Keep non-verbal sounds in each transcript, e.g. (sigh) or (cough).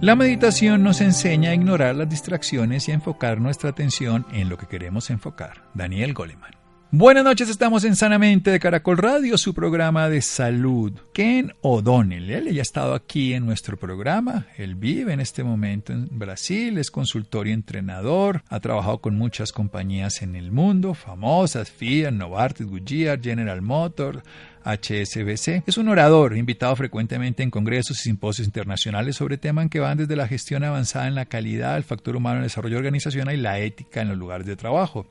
La meditación nos enseña a ignorar las distracciones y a enfocar nuestra atención en lo que queremos enfocar. Daniel Goleman. Buenas noches, estamos en Sanamente de Caracol Radio, su programa de salud. Ken O'Donnell, él ya ha estado aquí en nuestro programa, él vive en este momento en Brasil, es consultor y entrenador, ha trabajado con muchas compañías en el mundo, famosas, Fiat, Novartis, Goodyear, General Motors, HSBC. Es un orador invitado frecuentemente en congresos y simposios internacionales sobre temas que van desde la gestión avanzada en la calidad, el factor humano en el desarrollo organizacional y la ética en los lugares de trabajo.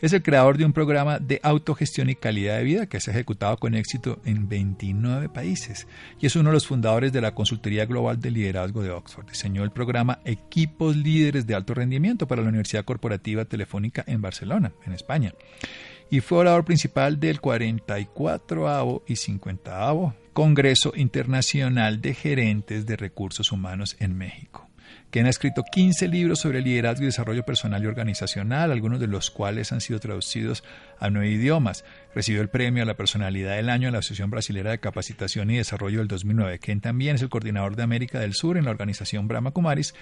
Es el creador de un programa de autogestión y calidad de vida que se ha ejecutado con éxito en 29 países y es uno de los fundadores de la Consultoría Global de Liderazgo de Oxford. Diseñó el programa Equipos Líderes de Alto Rendimiento para la Universidad Corporativa Telefónica en Barcelona, en España y fue orador principal del 44 y 50 Congreso Internacional de Gerentes de Recursos Humanos en México quien ha escrito 15 libros sobre liderazgo y desarrollo personal y organizacional, algunos de los cuales han sido traducidos a nueve idiomas. Recibió el premio a la personalidad del año de la Asociación Brasilera de Capacitación y Desarrollo del 2009. Ken también es el coordinador de América del Sur en la organización Brahma Kumaris,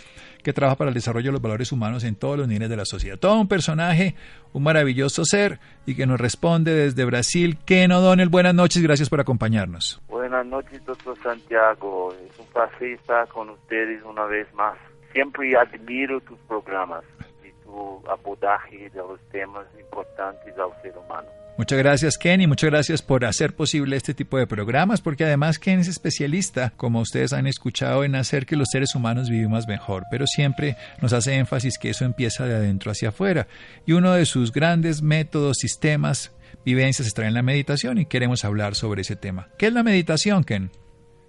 que trabaja para el desarrollo de los valores humanos en todos los niveles de la sociedad. Todo un personaje, un maravilloso ser y que nos responde desde Brasil. Ken O'Donnell, buenas noches, gracias por acompañarnos. Buenas noches, doctor Santiago. Es un placer estar con ustedes una vez más siempre admiro tus programas y tu abordaje de los temas importantes al ser humano. Muchas gracias Ken y muchas gracias por hacer posible este tipo de programas porque además Ken es especialista, como ustedes han escuchado, en hacer que los seres humanos vivamos mejor, pero siempre nos hace énfasis que eso empieza de adentro hacia afuera y uno de sus grandes métodos, sistemas, vivencias está en la meditación y queremos hablar sobre ese tema. ¿Qué es la meditación, Ken?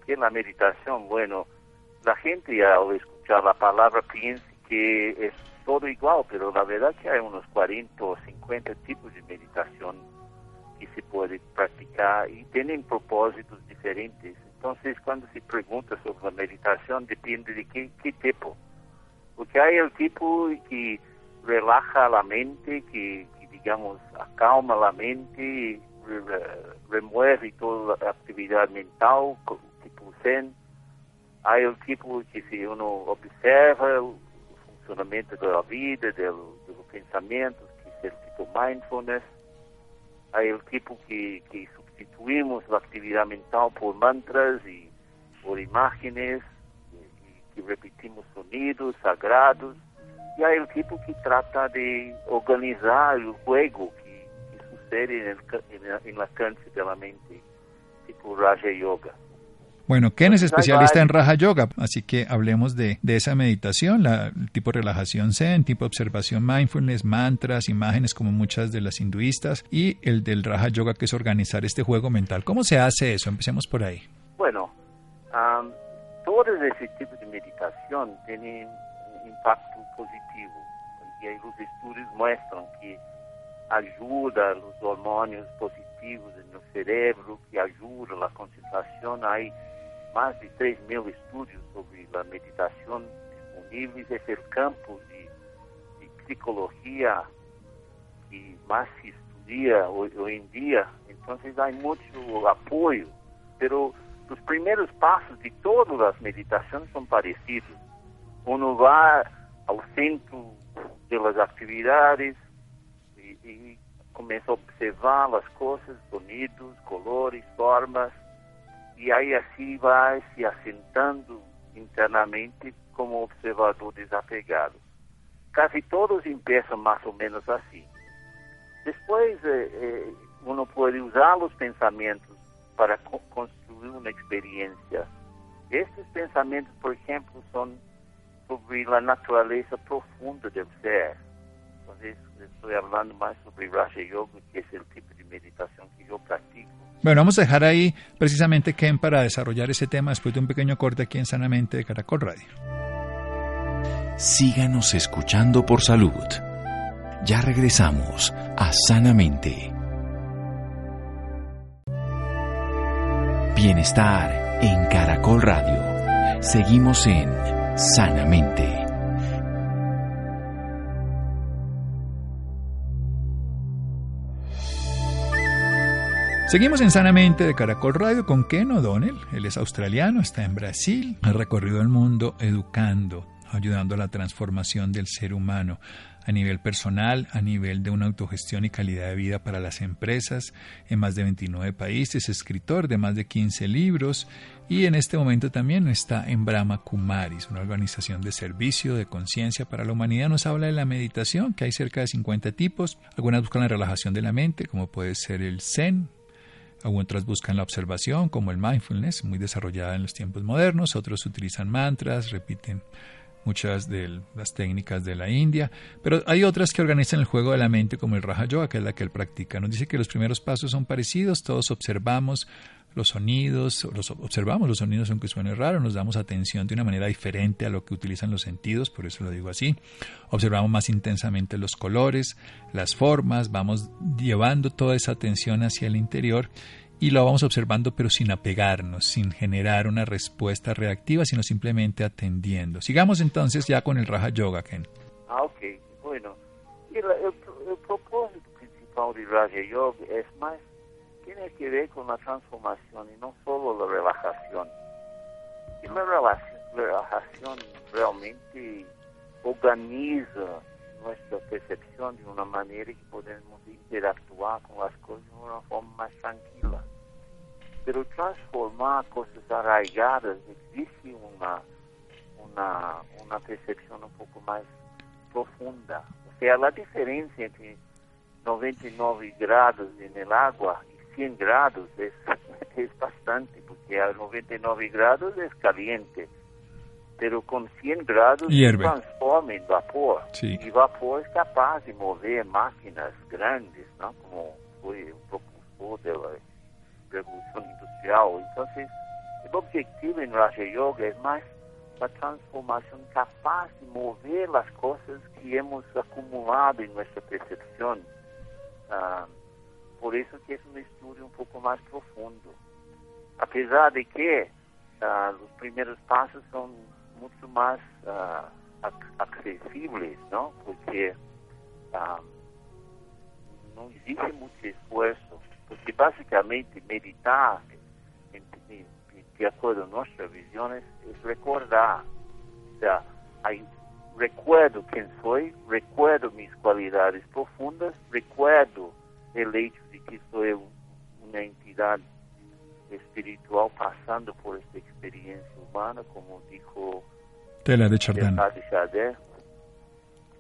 ¿Qué es la meditación? Bueno, la gente al escuchar la palabra piensa que es todo igual, pero la verdad que hay unos 40 o 50 tipos de meditación que se puede practicar y tienen propósitos diferentes. Entonces, cuando se pregunta sobre la meditación, depende de qué, qué tipo. Porque hay el tipo que relaja la mente, que, digamos, acalma la mente, remueve toda la actividad mental, tipo zen Há o tipo que se uno observa o funcionamento da vida, do, do pensamento, que é o tipo mindfulness. Há o tipo que, que substituímos a atividade mental por mantras e por imagens, e, que repetimos sonidos sagrados. E há o tipo que trata de organizar o juego que, que sucede em alcance da mente, tipo Raja Yoga. Bueno, Ken es especialista en Raja Yoga, así que hablemos de, esa meditación, la, el tipo relajación Zen, tipo observación mindfulness, mantras, imágenes como muchas de las hinduistas y el del Raja Yoga que es organizar este juego mental. ¿Cómo se hace eso? Empecemos por ahí. Bueno, um, todo ese tipo de meditación tiene un impacto positivo y los estudios muestran que ayuda a los hormonios positivos en el cerebro, que ayuda a la concentración. Hay más de 3 mil estudios sobre la meditación disponibles. Es el campo de, psicología que más se estudia hoy, en día. Entonces hay mucho apoyo. Pero los primeros pasos de todas las meditaciones son parecidos. Uno va al centro de las actividades y, y comienza a observar las cosas, sonidos, colores, formas e aí assim vai se assentando internamente como observador desapegado. Quase todos começam mais ou menos assim. Depois, eh, eh, uno pode usar os pensamentos para co construir uma experiência. Estes pensamentos, por exemplo, são sobre a natureza profunda do ser. Estou falando mais sobre Raja Yoga, que é o tipo de meditação que eu pratico Bueno, vamos a dejar ahí precisamente Ken para desarrollar ese tema después de un pequeño corte aquí en Sanamente de Caracol Radio. síganos escuchando por salud. Ya regresamos a Sanamente. Bienestar en Caracol Radio. Seguimos en Sanamente. Seguimos en Sanamente de Caracol Radio con Ken O'Donnell. Él es australiano, está en Brasil, ha recorrido el mundo educando, ayudando a la transformación del ser humano a nivel personal, a nivel de una autogestión y calidad de vida para las empresas en más de 29 países, escritor de más de 15 libros y en este momento también está en Brahma Kumaris, una organización de servicio de conciencia para la humanidad. Nos habla de la meditación, que hay cerca de 50 tipos. Algunas buscan la relajación de la mente, como puede ser el Zen, otras buscan la observación, como el mindfulness, muy desarrollada en los tiempos modernos. Otros utilizan mantras, repiten muchas de las técnicas de la India, pero hay otras que organizan el juego de la mente, como el Raja Yoga, que es la que él practica. Nos dice que los primeros pasos son parecidos, todos observamos los sonidos, los observamos los sonidos aunque suene raro, nos damos atención de una manera diferente a lo que utilizan los sentidos, por eso lo digo así. Observamos más intensamente los colores, las formas, vamos llevando toda esa atención hacia el interior y lo vamos observando pero sin apegarnos, sin generar una respuesta reactiva, sino simplemente atendiendo. Sigamos entonces ya con el Raja Yoga. Ah, ok. Bueno, el, el propósito principal de Raja Yoga es más tiene que ver con la transformación y no solo la relajación. Y la relajación realmente organiza nuestra percepción de una manera que podemos interactuar con las cosas de una forma más tranquila. Pero transformar cosas arraigadas existe una, una, una percepción un poco más profunda. O sea, la diferencia entre 99 grados en el agua 100 grados es, (laughs) es bastante, porque a 99 grados es caliente, pero con 100 grados se transforma en vapor. Y vapor es capaz de mover máquinas grandes, ¿no? como fue un propulsor de la revolución industrial. Entonces, el objetivo en Raja Yoga es más la transformación capaz de mover las cosas que hemos acumulado en nuestra percepción. Uh, por isso que é um estudo um pouco mais profundo. Apesar de que uh, os primeiros passos são muito mais uh, acessíveis, não? Porque uh, não existe muito esforço. Porque basicamente meditar, em, em, de acordo com nossa visão, é, recordar. O sea, recuerdo quem sou, recuerdo minhas qualidades profundas, recuerdo el hecho de que soy una entidad espiritual pasando por esta experiencia humana, como dijo Tela de Chardin.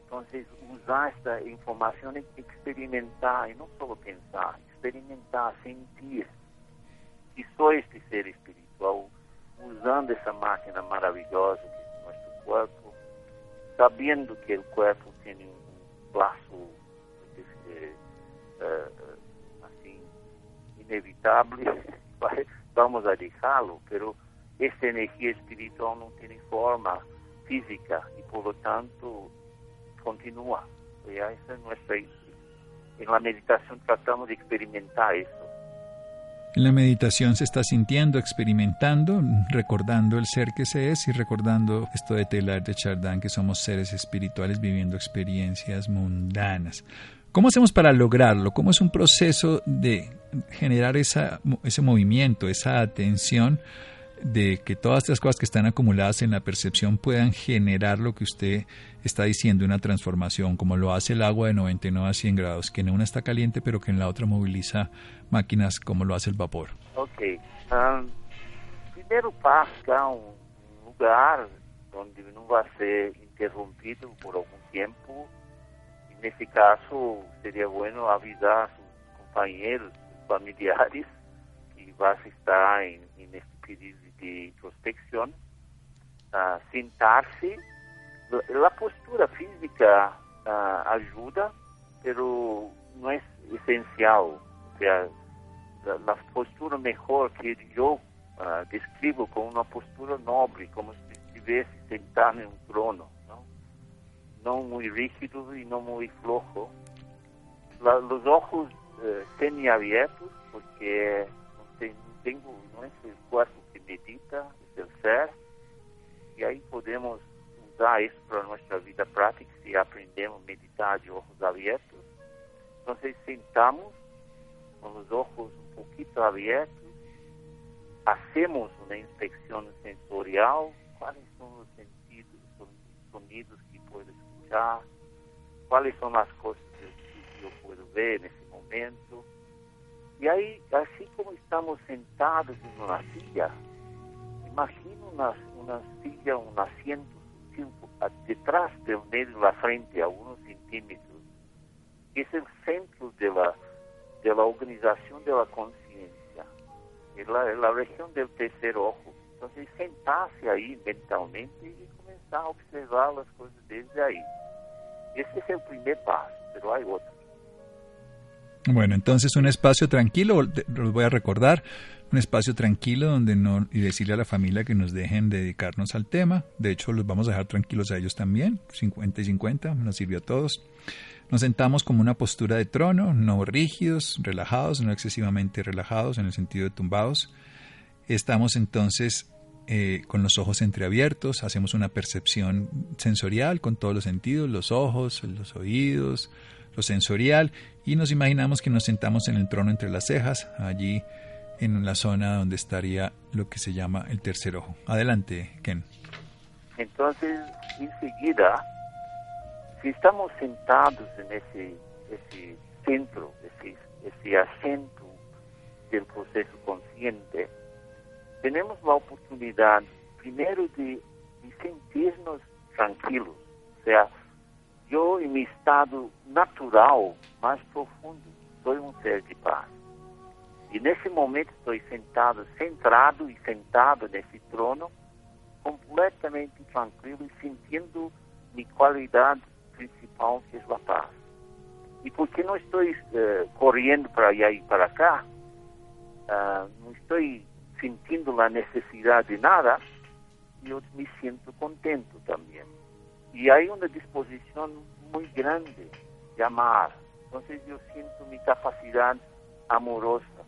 Entonces, usar esta información es experimentar, y no solo pensar, experimentar, sentir que soy este ser espiritual, usando esa máquina maravillosa que es nuestro cuerpo, sabiendo que el cuerpo tiene un plazo uh, assim inevitável, (laughs) vamos a dejarlo, pero esta energia espiritual não tem forma física e por lo tanto continua. E essa é nuestra en la meditación tratamos de experimentar eso. En la meditación se está sintiendo, experimentando, recordando el ser que se es y recordando esto de Telar de Chardin, que somos seres espirituales viviendo experiencias mundanas. ¿Cómo hacemos para lograrlo? ¿Cómo es un proceso de generar esa, ese movimiento, esa atención de que todas estas cosas que están acumuladas en la percepción puedan generar lo que usted está diciendo, una transformación, como lo hace el agua de 99 a 100 grados, que en una está caliente pero que en la otra moviliza máquinas como lo hace el vapor? Ok. Um, primero pasa un lugar donde no va a ser interrumpido por algún tiempo nesse caso, seria bueno avisar a sus compañeros, sus familiares, que vas a estar en, en este período de introspección, uh, sentar-se. A postura física uh, ajuda, pero não é essencial. O sea, a postura melhor que eu uh, descrevo como uma postura nobre, como se estivesse sentado em um trono. Não? no muy rígido y no muy flojo. los ojos eh, semiabiertos, porque no, tengo, no es el cuerpo que medita, es el ser, y ahí podemos usar eso para nuestra vida práctica si aprendemos a meditar de ojos abiertos. Entonces sentamos con los ojos un poquito abiertos, hacemos una inspección sensorial, cuáles son los sentidos, los sonidos que puedo escuchar, cuáles son las cosas que yo puedo ver en ese momento. Y ahí, así como estamos sentados en una silla, imagino una, una silla, un asiento detrás del medio de la frente a unos centímetros, que es el centro de la, de la organización de la conciencia, es la, la región del tercer ojo. Entonces, sentarse ahí mentalmente y comenzar a observar las cosas desde ahí. Ese es el primer paso, pero hay otros. Bueno, entonces un espacio tranquilo, los voy a recordar, un espacio tranquilo donde no y decirle a la familia que nos dejen dedicarnos al tema. De hecho, los vamos a dejar tranquilos a ellos también, 50 y 50, nos sirvió a todos. Nos sentamos como una postura de trono, no rígidos, relajados, no excesivamente relajados en el sentido de tumbados. Estamos entonces eh, con los ojos entreabiertos, hacemos una percepción sensorial con todos los sentidos, los ojos, los oídos, lo sensorial, y nos imaginamos que nos sentamos en el trono entre las cejas, allí en la zona donde estaría lo que se llama el tercer ojo. Adelante, Ken. Entonces, enseguida, si estamos sentados en ese, centro, ese, ese del proceso consciente, tenemos la oportunidad primero de, de sentirnos tranquilos, o sea, yo en mi estado natural más profundo soy un ser de paz. E nesse momento estou sentado, centrado e sentado nesse trono, completamente tranquilo e sentindo minha qualidade principal, que é a paz. E porque não estou uh, correndo para allá e para cá, uh, não estou sentindo a necessidade de nada, eu me sinto contento também. E há uma disposição muito grande de amar. Então eu sinto minha capacidade amorosa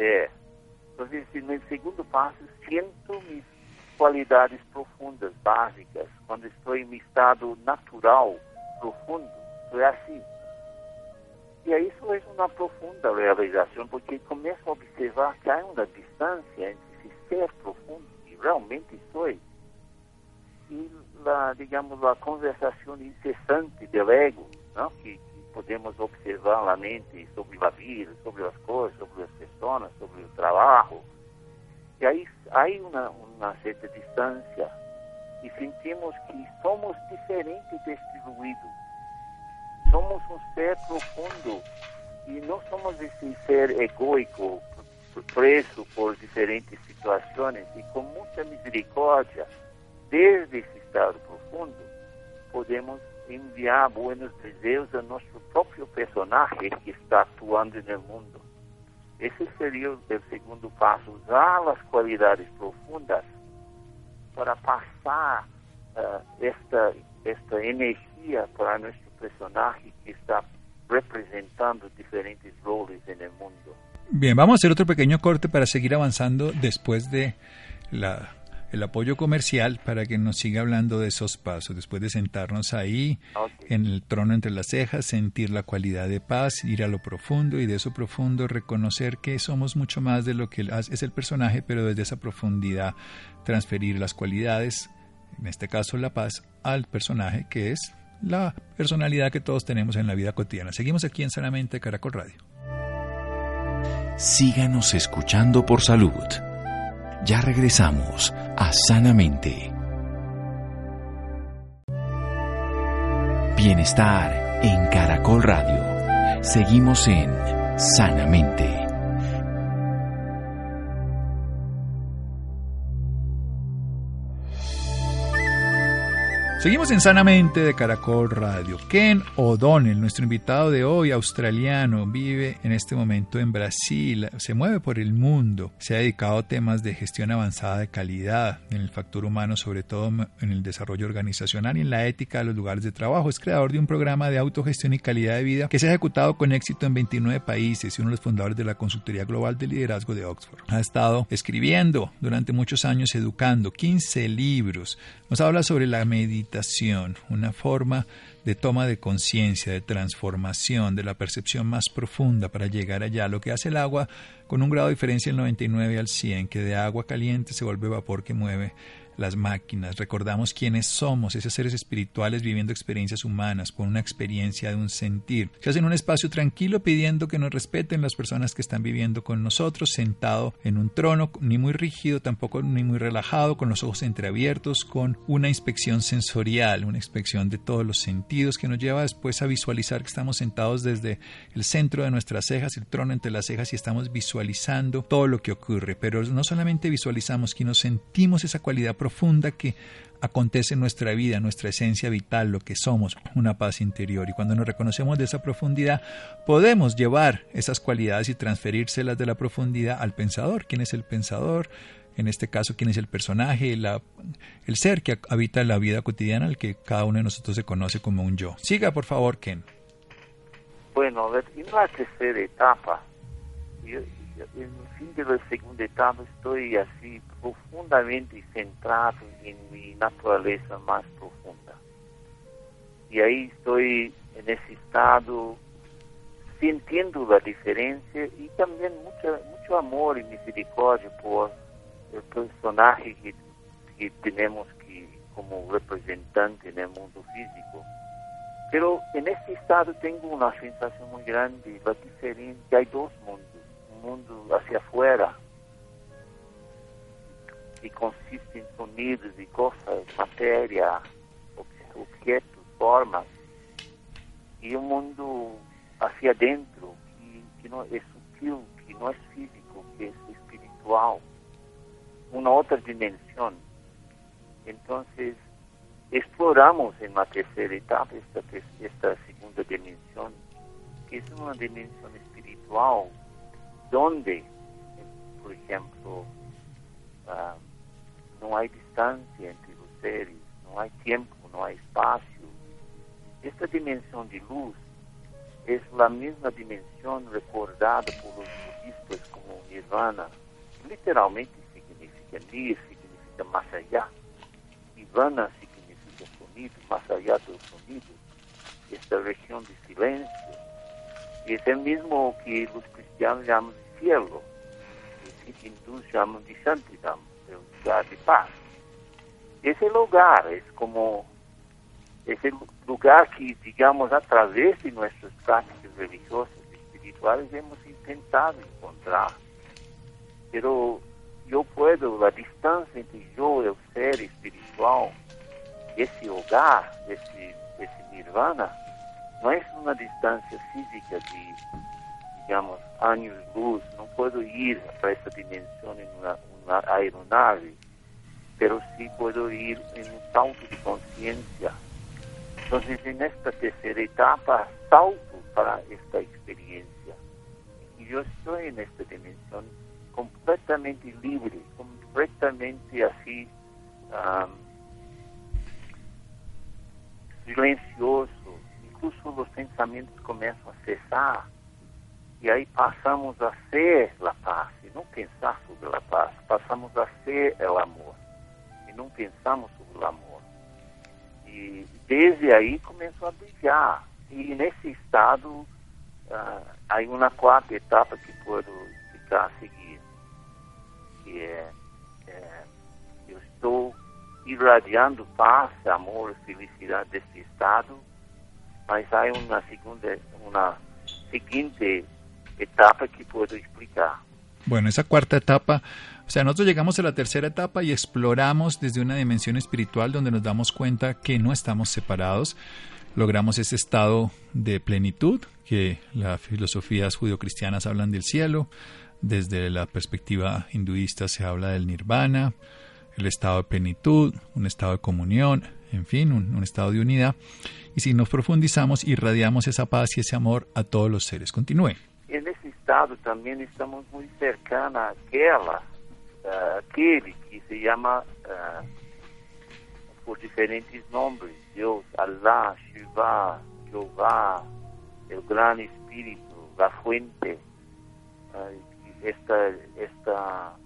ser. Entonces, en el segundo paso, siento mis cualidades profundas, básicas. Cuando estoy en mi estado natural, profundo, soy así. Y eso es una profunda realización, porque comienzo a observar que hay una distancia entre ese ser profundo y realmente soy y la, digamos, la conversación incesante del ego, ¿no? que, podemos observar la mente sobre la vida, sobre las cosas, sobre las personas, sobre el trabajo. Y ahí hay una, una cierta distancia y sentimos que somos diferentes de este ruido. Somos un ser profundo y no somos ese ser egoico, preso por diferentes situaciones y con mucha misericordia, desde ese estado profundo, podemos enviar buenos deseos a nuestro propio personaje que está actuando en el mundo. Ese sería el segundo paso, usar las cualidades profundas para pasar uh, esta, esta energía para nuestro personaje que está representando diferentes roles en el mundo. Bien, vamos a hacer otro pequeño corte para seguir avanzando después de la el apoyo comercial para que nos siga hablando de esos pasos, después de sentarnos ahí en el trono entre las cejas, sentir la cualidad de paz, ir a lo profundo y de eso profundo reconocer que somos mucho más de lo que es el personaje, pero desde esa profundidad transferir las cualidades, en este caso la paz, al personaje que es la personalidad que todos tenemos en la vida cotidiana. Seguimos aquí en Sanamente Caracol Radio. Síganos escuchando por salud. Ya regresamos a Sanamente. Bienestar en Caracol Radio. Seguimos en Sanamente. Seguimos en Sanamente de Caracol Radio. Ken O'Donnell, nuestro invitado de hoy, australiano, vive en este momento en Brasil, se mueve por el mundo, se ha dedicado a temas de gestión avanzada de calidad en el factor humano, sobre todo en el desarrollo organizacional y en la ética de los lugares de trabajo. Es creador de un programa de autogestión y calidad de vida que se ha ejecutado con éxito en 29 países y uno de los fundadores de la Consultoría Global de Liderazgo de Oxford. Ha estado escribiendo durante muchos años, educando 15 libros. Nos habla sobre la meditación una forma de toma de conciencia, de transformación, de la percepción más profunda para llegar allá, lo que hace el agua con un grado de diferencia del 99 al 100, que de agua caliente se vuelve vapor que mueve las máquinas, recordamos quiénes somos, esos seres espirituales viviendo experiencias humanas, con una experiencia de un sentir. Se hace un espacio tranquilo pidiendo que nos respeten las personas que están viviendo con nosotros, sentado en un trono, ni muy rígido, tampoco ni muy relajado, con los ojos entreabiertos, con una inspección sensorial, una inspección de todos los sentidos que nos lleva después a visualizar que estamos sentados desde el centro de nuestras cejas, el trono entre las cejas y estamos visualizando todo lo que ocurre. Pero no solamente visualizamos, que nos sentimos esa cualidad profunda profunda que acontece en nuestra vida, nuestra esencia vital, lo que somos, una paz interior. Y cuando nos reconocemos de esa profundidad, podemos llevar esas cualidades y transferírselas de la profundidad al pensador. ¿Quién es el pensador? En este caso, ¿quién es el personaje? el ser que habita la vida cotidiana, al que cada uno de nosotros se conoce como un yo. Siga, por favor, Ken. Bueno, en la tercera etapa, no fim da segunda etapa estou assim profundamente centrado em minha natureza mais profunda. E aí estou nesse estado sentindo a diferença e também muito, muito amor e misericórdia por o personagem que, que temos que como representante no mundo físico. Pero nesse estado tenho uma sensação muito grande da diferença. Há dois mundos mundo hacia afuera, que consiste em sonidos e coisas, matéria, objetos, formas, e um mundo hacia dentro, que, que não é sutil, que não é físico, que é espiritual, uma outra dimensão. Então, exploramos em uma terceira etapa esta, esta segunda dimensão, que é uma dimensão espiritual donde, por ejemplo, uh, no hay distancia entre los seres, no hay tiempo, no hay espacio. Esta dimensión de luz es la misma dimensión recordada por los budistas como nirvana. Literalmente significa nir, significa más allá. Nirvana significa sonido, más allá del sonido. Esta región de silencio. Es el mismo que los cristianos llaman de cielo, y los hindúes llaman de santidad, de lugar de paz. Ese lugar es como ese lugar que, digamos, a través de nuestras prácticas religiosas y espirituales hemos intentado encontrar. Pero yo puedo, la distancia entre yo y el ser espiritual, ese hogar, ese, ese nirvana, no es una distancia física de digamos, años luz, no puedo ir a esa dimensión en una, una aeronave, pero sí puedo ir en un salto de conciencia. Entonces, en esta tercera etapa, salto para esta experiencia. Y yo estoy en esta completamente libre, completamente así, um, silencioso. Incluso los pensamientos comienzan a cesar e aí passamos a ser a paz e não pensar sobre a paz. Passamos a ser o amor e não pensamos sobre o amor. E desde aí começou a brilhar. E nesse estado, há uma quarta etapa que posso explicar a seguir, que é, é eu estou irradiando paz, amor, felicidade desse estado, mas há uma segunda, etapa que puedo explicar. Bueno, esa cuarta etapa, o sea, nosotros llegamos a la tercera etapa y exploramos desde una dimensión espiritual donde nos damos cuenta que no estamos separados, logramos ese estado de plenitud que las filosofías judio-cristianas hablan del cielo, desde la perspectiva hinduista se habla del nirvana, el estado de plenitud, un estado de comunión, en fin, un, estado de unidad. Y si nos profundizamos, irradiamos esa paz y ese amor a todos los seres. Continúe. En ese estado también estamos muy cercanos a aquella, aquel que se llama por diferentes nombres, Dios, Allah, Shiva, Jehová, el gran espíritu, la fuente, esta, esta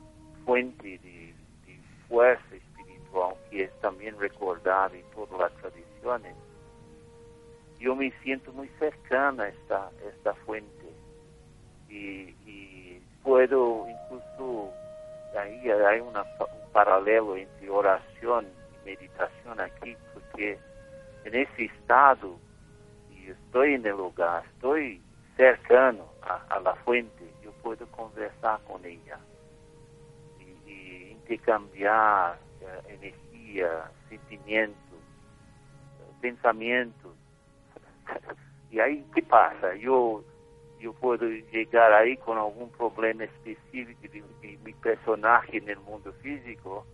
fuente de, fuerza espiritual que es también recordada en todas las tradiciones, yo me siento muy cercana a esta, esta fuente y, puedo incluso, ahí hay un paralelo entre oración y meditación aquí, porque en ese estado, y estoy en el lugar, estoy cercano a, la fuente, yo puedo conversar con ella y, intercambiar eh, energía, sentimientos, pensamientos. y ahí, ¿qué pasa? Yo, yo puedo llegar ahí con algún problema específico de, mi personaje en el mundo físico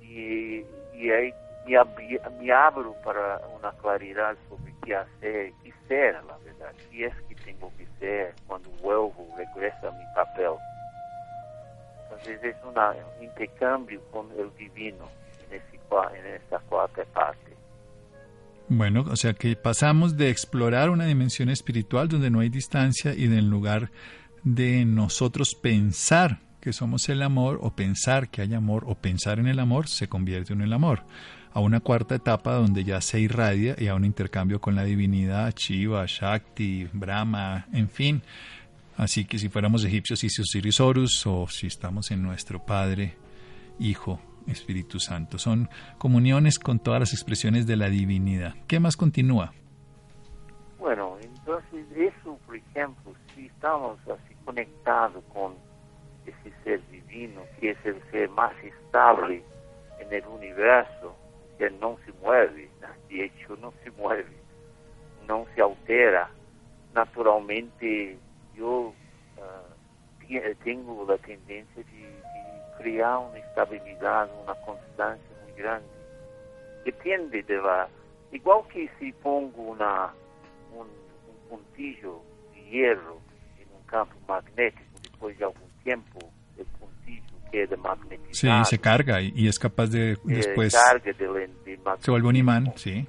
y, y ahí me, me abro para una claridad sobre qué hacer, qué ser, la verdad, qué es que tengo que ser cuando vuelvo, regreso a mi papel. Es un intercambio con el divino en esta cuarta parte. Bueno, o sea que pasamos de explorar una dimensión espiritual donde no hay distancia y del lugar de nosotros pensar que somos el amor o pensar que hay amor o pensar en el amor se convierte en el amor a una cuarta etapa donde ya se irradia y a un intercambio con la divinidad, Shiva, Shakti, Brahma, en fin. Así que si fuéramos egipcios, Osiris Horus, o si estamos en nuestro Padre, Hijo, Espíritu Santo. Son comuniones con todas las expresiones de la divinidad. ¿Qué más continúa? Bueno, entonces eso, por ejemplo, si estamos así conectados con ese ser divino, que es el ser más estable en el universo, que não se mueve, de hecho não se mueve, não se altera. Naturalmente, eu uh, tenho a tendência de, de, criar uma estabilidade, uma constância muito grande. Depende de la... Igual que se pongo uma, um, um pontillo de hierro em um campo magnético depois de algum tempo, quede magnetizado. Sí, se carga y, y es capaz de después... Carga de, de se vuelve un imán, sí.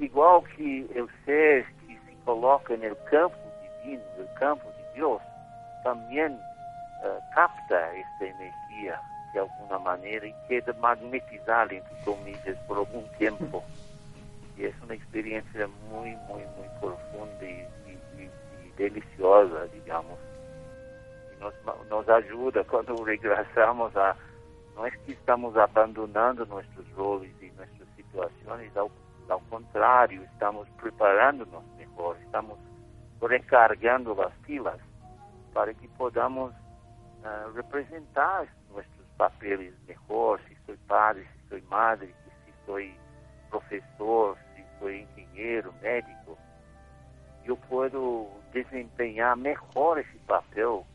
Igual que el ser que se coloca el campo divino, el campo de Dios, también uh, capta esta energía de alguna manera y queda magnetizada, entre comillas, por algún tiempo. Y (laughs) es una experiencia muy, muy, muy profunda y, y, y, y deliciosa, digamos nos, nos ajuda quando (laughs) regressamos a. Não é que estamos abandonando nossos roles e nossas situações, ao, ao contrário, estamos preparando-nos melhor, estamos recargando as pilas para que podamos uh, representar nossos papéis melhor, se sou padre, se sou madre, se sou professor, se sou engenheiro, médico, eu posso desempenhar melhor esse papel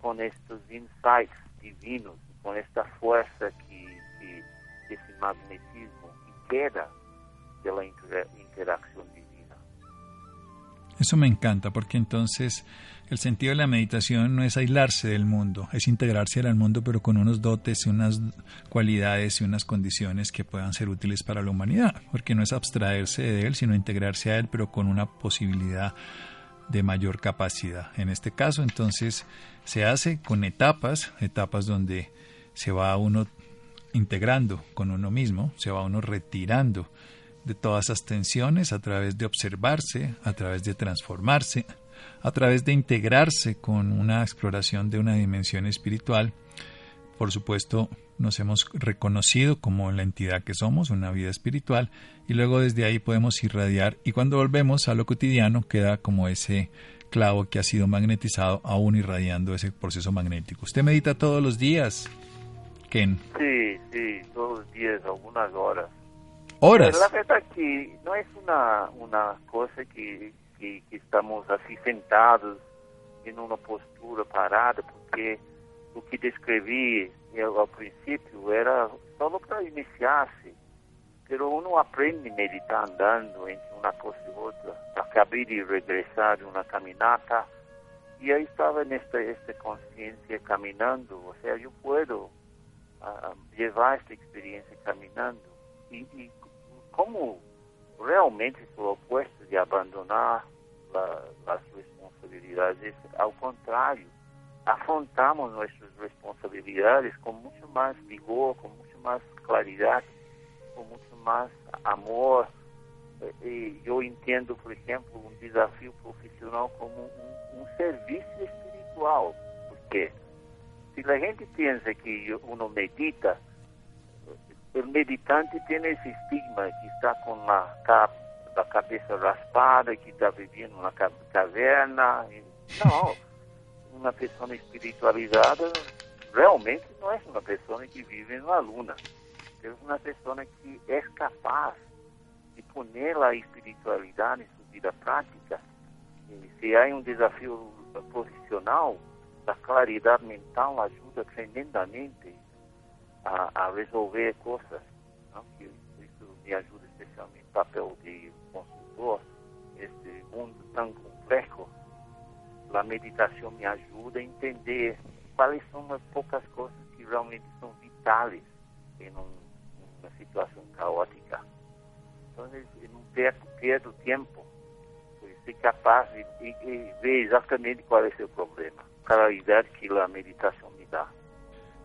con estos insights divinos, con esta fuerza que, que ese magnetismo que queda de la inter divina. Eso me encanta porque entonces el sentido de la meditación no es aislarse del mundo, es integrarse al mundo pero con unos dotes y unas cualidades y unas condiciones que puedan ser útiles para la humanidad, porque no es abstraerse de él, sino integrarse a él pero con una posibilidad de mayor capacidad. En este caso, entonces, se hace con etapas, etapas donde se va uno integrando con uno mismo, se va uno retirando de todas esas tensiones a través de observarse, a través de transformarse, a través de integrarse con una exploración de una dimensión espiritual. Por supuesto, nos hemos reconocido como la entidad que somos, una vida espiritual, y luego desde ahí podemos irradiar y cuando volvemos a lo cotidiano queda como ese clavo que ha sido magnetizado aún irradiando ese proceso magnético. ¿Usted medita todos los días, Ken? Sí, sí, todos los días, algunas horas. ¿Horas? la verdad que no es una, una cosa que, que, que estamos así sentados en una postura parada, porque lo que descrevi ao princípio era só para iniciar-se. pero uno aprende a meditar andando entre una cosa y otra. Acabé de regresar de una caminata y ahí estaba en esta, esta conciencia caminando, o sea, yo puedo ah, llevar esta experiencia caminando. Y, y como realmente opuesto de abandonar las responsabilidades, al contrario, afrontamos nuestras responsabilidades con mucho más vigor, con mucho más claridad, con mucho más amor. E eu entendo, por exemplo, um desafio profissional como um, um serviço espiritual, porque se a gente pensa que uno medita, o meditante tem esse estigma que está com a, cabeça raspada, que está vivendo numa caverna. Não, uma (laughs) pessoa espiritualizada realmente não é uma pessoa que vive numa luna. É uma pessoa que é capaz de pôr a espiritualidade em sua vida prática. E se há um desafio profissional, a claridade mental ajuda tremendamente a, a resolver coisas. Não? Que isso me ajuda especialmente no papel de consultor, este mundo tão complexo. A meditação me ajuda a entender quais são as poucas coisas que realmente são vitais em um, uma situação caótica. Então, eu não perco, perdo tempo, ser capaz de, de, de ver exatamente qual é o seu problema. Claridade que a meditação me dá.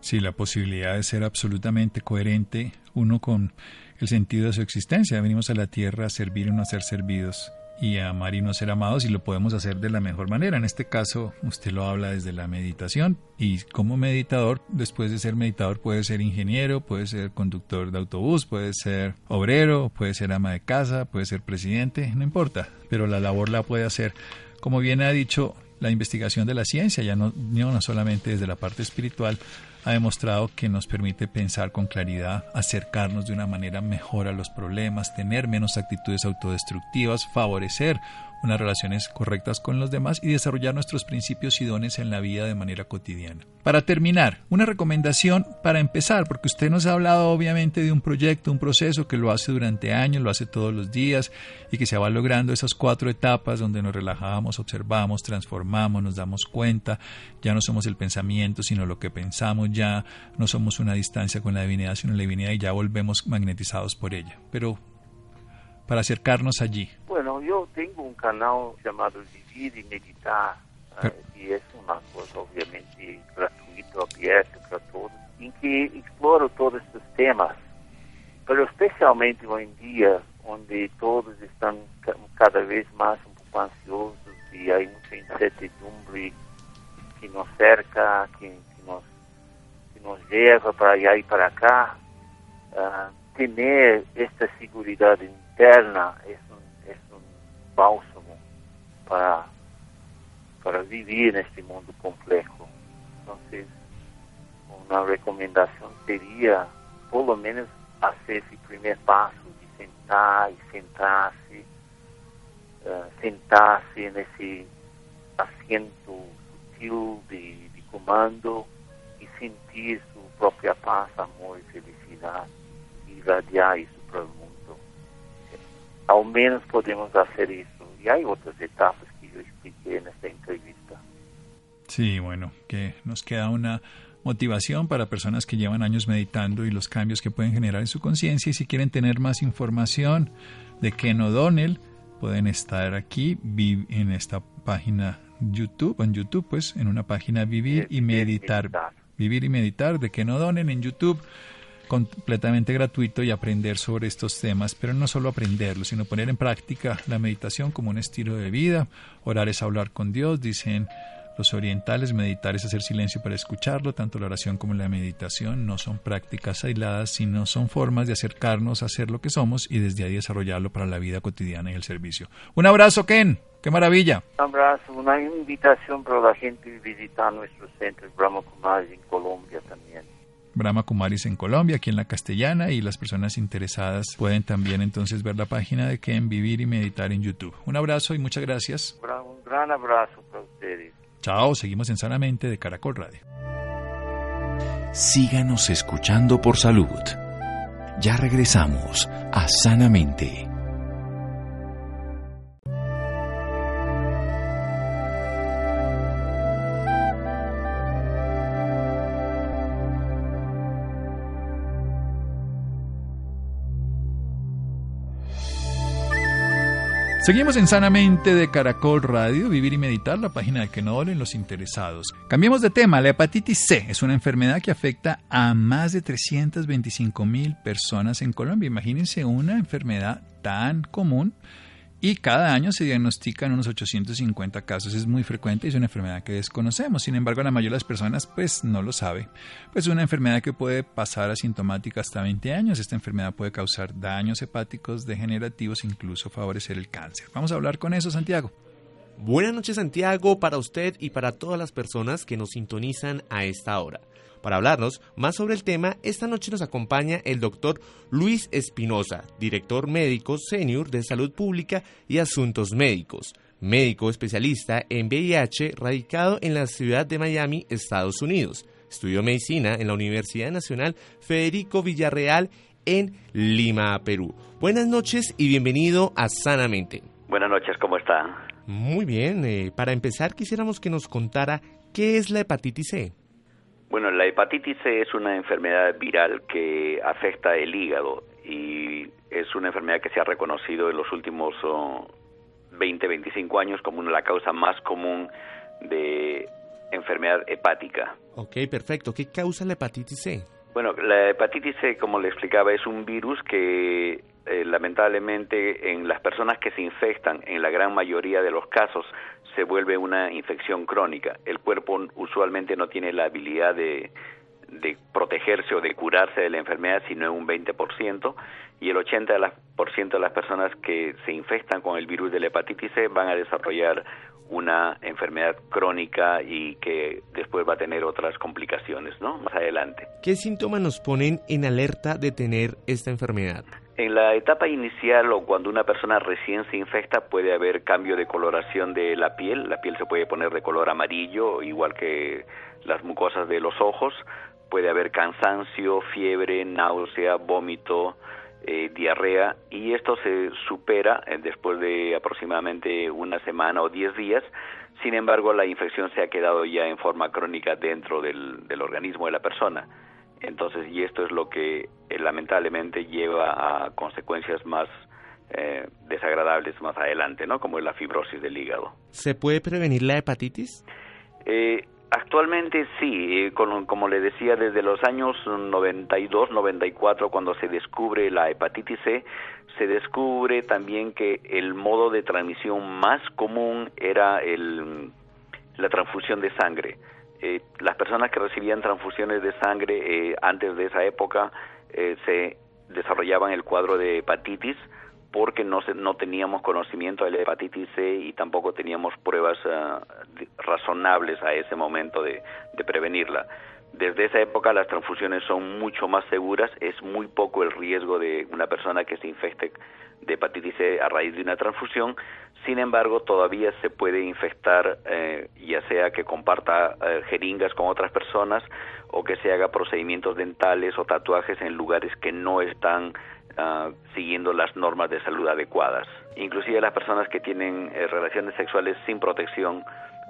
Sí, la posibilidad de ser absolutamente coherente uno con el sentido de su existencia. Venimos a la tierra a servir y no a ser servidos y a amar y no ser amados y lo podemos hacer de la mejor manera. En este caso, usted lo habla desde la meditación y como meditador, después de ser meditador, puede ser ingeniero, puede ser conductor de autobús, puede ser obrero, puede ser ama de casa, puede ser presidente, no importa, pero la labor la puede hacer. Como bien ha dicho, la investigación de la ciencia, ya no, no solamente desde la parte espiritual, ha demostrado que nos permite pensar con claridad, acercarnos de una manera mejor a los problemas, tener menos actitudes autodestructivas, favorecer unas relaciones correctas con los demás y desarrollar nuestros principios y dones en la vida de manera cotidiana. Para terminar, una recomendación para empezar, porque usted nos ha hablado obviamente de un proyecto, un proceso que lo hace durante años, lo hace todos los días y que se va logrando esas cuatro etapas donde nos relajamos, observamos, transformamos, nos damos cuenta, ya no somos el pensamiento, sino lo que pensamos, ya no somos una distancia con la divinidad, sino la divinidad y ya volvemos magnetizados por ella. Pero para acercarnos allí. Bueno, yo tengo un canal llamado Vivir y Meditar, uh, y es una cosa obviamente gratuito, abierto para todos, en que exploro todos estos temas, pero especialmente hoy en día, donde todos están cada vez más un poco ansiosos y hay mucha incertidumbre que nos cerca, que, que nos, que nos lleva para y para acá, uh, tener esta seguridad interna es un, es un bálsamo para, para vivir en este mundo complejo. Entonces, una recomendación sería, por lo menos, hacer ese primer paso de sentar y sentarse, uh, sentarse en ese asiento sutil de, de comando y sentir su propia paz, amor y felicidad y irradiar eso para el mundo. Ao menos podemos hacer eso. Y hay otras etapas que yo expliqué en esta entrevista. Sí, bueno, que nos queda una motivación para personas que llevan años meditando y los cambios que pueden generar en su conciencia. Y si quieren tener más información de Ken O'Donnell, pueden estar aquí en esta página YouTube, en YouTube, pues, en una página Vivir y Meditar. Vivir y Meditar de Ken O'Donnell en YouTube completamente gratuito y aprender sobre estos temas, pero no solo aprenderlo, sino poner en práctica la meditación como un estilo de vida. Orar es hablar con Dios, dicen los orientales, meditar es hacer silencio para escucharlo, tanto la oración como la meditación no son prácticas aisladas, sino son formas de acercarnos a ser lo que somos y desde ahí desarrollarlo para la vida cotidiana y el servicio. Un abrazo, Ken. ¡Qué maravilla! Un abrazo, una invitación para la gente a visitar nuestros Brahma Kumaris en Colombia también. Brahma Kumaris en Colombia, aquí en la castellana, y las personas interesadas pueden también entonces ver la página de Ken Vivir y Meditar en YouTube. Un abrazo y muchas gracias. Un gran abrazo para ustedes. Chao, seguimos en Sanamente de Caracol Radio. Síganos escuchando por salud. Ya regresamos a Sanamente. Seguimos en Sanamente de Caracol Radio, Vivir y Meditar, la página de que no dolen los interesados. Cambiemos de tema. La hepatitis C es una enfermedad que afecta a más de 325 mil personas en Colombia. Imagínense una enfermedad tan común y cada año se diagnostican unos 850 casos. Es muy frecuente y es una enfermedad que desconocemos. Sin embargo, la mayoría de las personas pues no lo sabe. Pues es una enfermedad que puede pasar asintomática hasta 20 años. Esta enfermedad puede causar daños hepáticos degenerativos, incluso favorecer el cáncer. Vamos a hablar con eso, Santiago. Buenas noches, Santiago, para usted y para todas las personas que nos sintonizan a esta hora. Para hablarnos más sobre el tema, esta noche nos acompaña el doctor Luis Espinosa, director médico senior de Salud Pública y Asuntos Médicos, médico especialista en VIH radicado en la ciudad de Miami, Estados Unidos. Estudió medicina en la Universidad Nacional Federico Villarreal en Lima, Perú. Buenas noches y bienvenido a Sanamente. Buenas noches, ¿cómo está? Muy bien, eh, para empezar quisiéramos que nos contara qué es la hepatitis C. Bueno, la hepatitis C es una enfermedad viral que afecta el hígado y es una enfermedad que se ha reconocido en los últimos 20, 25 años como una, la causa más común de enfermedad hepática. Ok, perfecto. ¿Qué causa la hepatitis C? Bueno, la hepatitis C, como le explicaba, es un virus que eh, lamentablemente en las personas que se infectan, en la gran mayoría de los casos, se vuelve una infección crónica. El cuerpo usualmente no tiene la habilidad de, de protegerse o de curarse de la enfermedad, sino en un 20%, y el 80% de las personas que se infectan con el virus de la hepatitis C van a desarrollar una enfermedad crónica y que después va a tener otras complicaciones, ¿no? Más adelante. ¿Qué síntomas nos ponen en alerta de tener esta enfermedad? En la etapa inicial o cuando una persona recién se infecta puede haber cambio de coloración de la piel, la piel se puede poner de color amarillo, igual que las mucosas de los ojos, puede haber cansancio, fiebre, náusea, vómito, eh, diarrea y esto se supera eh, después de aproximadamente una semana o diez días. Sin embargo, la infección se ha quedado ya en forma crónica dentro del, del organismo de la persona. Entonces, y esto es lo que eh, lamentablemente lleva a consecuencias más eh, desagradables más adelante, ¿no? Como es la fibrosis del hígado. ¿Se puede prevenir la hepatitis? Eh, actualmente sí, como le decía, desde los años 92, 94, cuando se descubre la hepatitis C, se descubre también que el modo de transmisión más común era el, la transfusión de sangre. Eh, las personas que recibían transfusiones de sangre eh, antes de esa época eh, se desarrollaban el cuadro de hepatitis porque no, no teníamos conocimiento de la hepatitis C y tampoco teníamos pruebas uh, razonables a ese momento de, de prevenirla. Desde esa época las transfusiones son mucho más seguras, es muy poco el riesgo de una persona que se infecte de hepatitis C a raíz de una transfusión, sin embargo todavía se puede infectar eh, ya sea que comparta eh, jeringas con otras personas o que se haga procedimientos dentales o tatuajes en lugares que no están uh, siguiendo las normas de salud adecuadas. Inclusive las personas que tienen eh, relaciones sexuales sin protección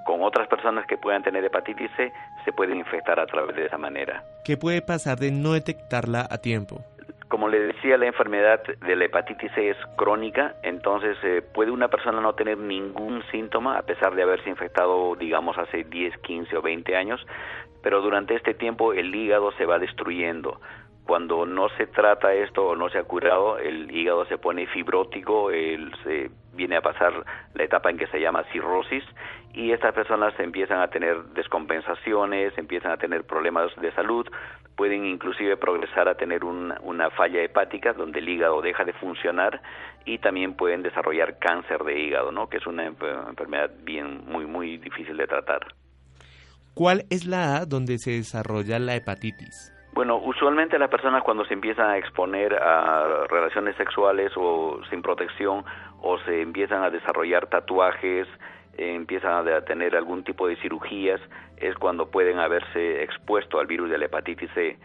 con otras personas que puedan tener hepatitis C se pueden infectar a través de esa manera. ¿Qué puede pasar de no detectarla a tiempo? Como le decía, la enfermedad de la hepatitis C es crónica, entonces eh, puede una persona no tener ningún síntoma a pesar de haberse infectado, digamos, hace 10, 15 o 20 años, pero durante este tiempo el hígado se va destruyendo cuando no se trata esto o no se ha curado, el hígado se pone fibrótico, él se viene a pasar la etapa en que se llama cirrosis y estas personas empiezan a tener descompensaciones, empiezan a tener problemas de salud, pueden inclusive progresar a tener una falla hepática donde el hígado deja de funcionar y también pueden desarrollar cáncer de hígado, ¿no? que es una enfermedad bien muy muy difícil de tratar. ¿Cuál es la edad donde se desarrolla la hepatitis? Bueno, usualmente las personas cuando se empiezan a exponer a relaciones sexuales o sin protección o se empiezan a desarrollar tatuajes, eh, empiezan a tener algún tipo de cirugías, es cuando pueden haberse expuesto al virus de la hepatitis C.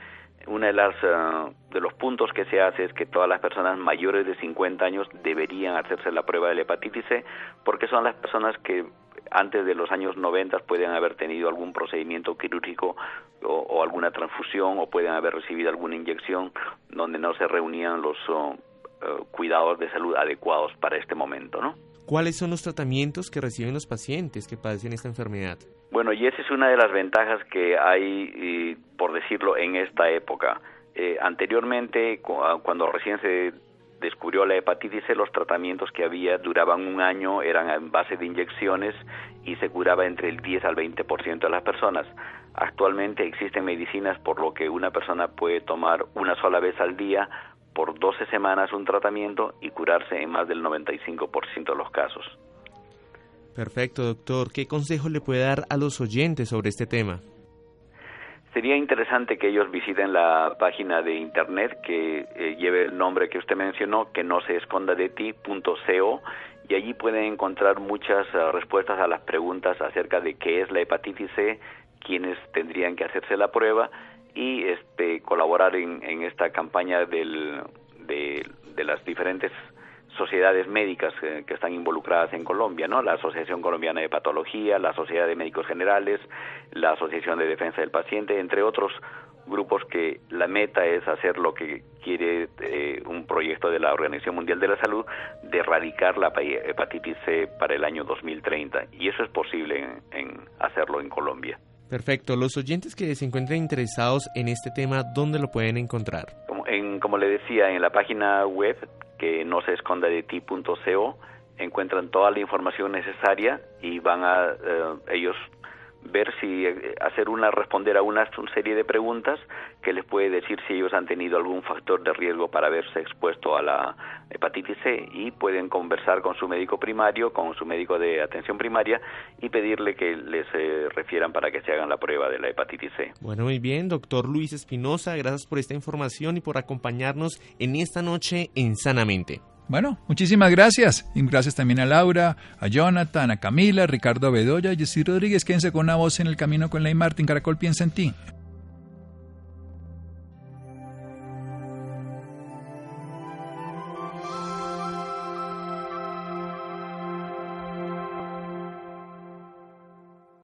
una de las eh, de los puntos que se hace es que todas las personas mayores de 50 años deberían hacerse la prueba de la hepatitis C porque son las personas que antes de los años 90 pueden haber tenido algún procedimiento quirúrgico o, alguna transfusión o pueden haber recibido alguna inyección donde no se reunían los oh, eh, cuidados de salud adecuados para este momento, ¿no? ¿Cuáles son los tratamientos que reciben los pacientes que padecen esta enfermedad? Bueno, y esa es una de las ventajas que hay, por decirlo, en esta época. Eh, anteriormente, ah, cuando recién se descubrió la hepatitis C, los tratamientos que había duraban un año, eran en base de inyecciones y se curaba entre el 10 al 20% de las personas. Actualmente existen medicinas por lo que una persona puede tomar una sola vez al día por 12 semanas un tratamiento y curarse en más del 95% de los casos. Perfecto, doctor. ¿Qué consejo le puede dar a los oyentes sobre este tema? Sería interesante que ellos visiten la página de internet que eh, lleve el nombre que usted mencionó, que no se esconda de ti.co y allí pueden encontrar muchas uh, respuestas a las preguntas acerca de qué es la hepatitis C, quiénes tendrían que hacerse la prueba y este, colaborar en, esta campaña del, de, las diferentes sociedades médicas que, que, están involucradas en Colombia, ¿no? La Asociación Colombiana de Patología, la Sociedad de Médicos Generales, la Asociación de Defensa del Paciente, entre otros grupos que la meta es hacer lo que quiere eh, un proyecto de la Organización Mundial de la Salud de erradicar la hepatitis C para el año 2030 y eso es posible en hacerlo en Colombia. Perfecto. Los oyentes que se encuentren interesados en este tema, ¿dónde lo pueden encontrar? Como, en, como le decía, en la página web que no se esconda de ti.co encuentran toda la información necesaria y van a eh, ellos ver si eh, hacer una responder a una, serie de preguntas que les puede decir si ellos han tenido algún factor de riesgo para haberse expuesto a la hepatitis C y pueden conversar con su médico primario, con su médico de atención primaria y pedirle que les eh, refieran para que se hagan la prueba de la hepatitis C. Bueno, muy bien, doctor Luis Espinosa, gracias por esta información y por acompañarnos en esta noche en Sanamente. Bueno, muchísimas gracias. Y gracias también a Laura, a Jonathan, a Camila, Ricardo Bedoya, Jessy Rodríguez. Quédense con una voz en el camino con Ley Martin. Caracol piensa en ti.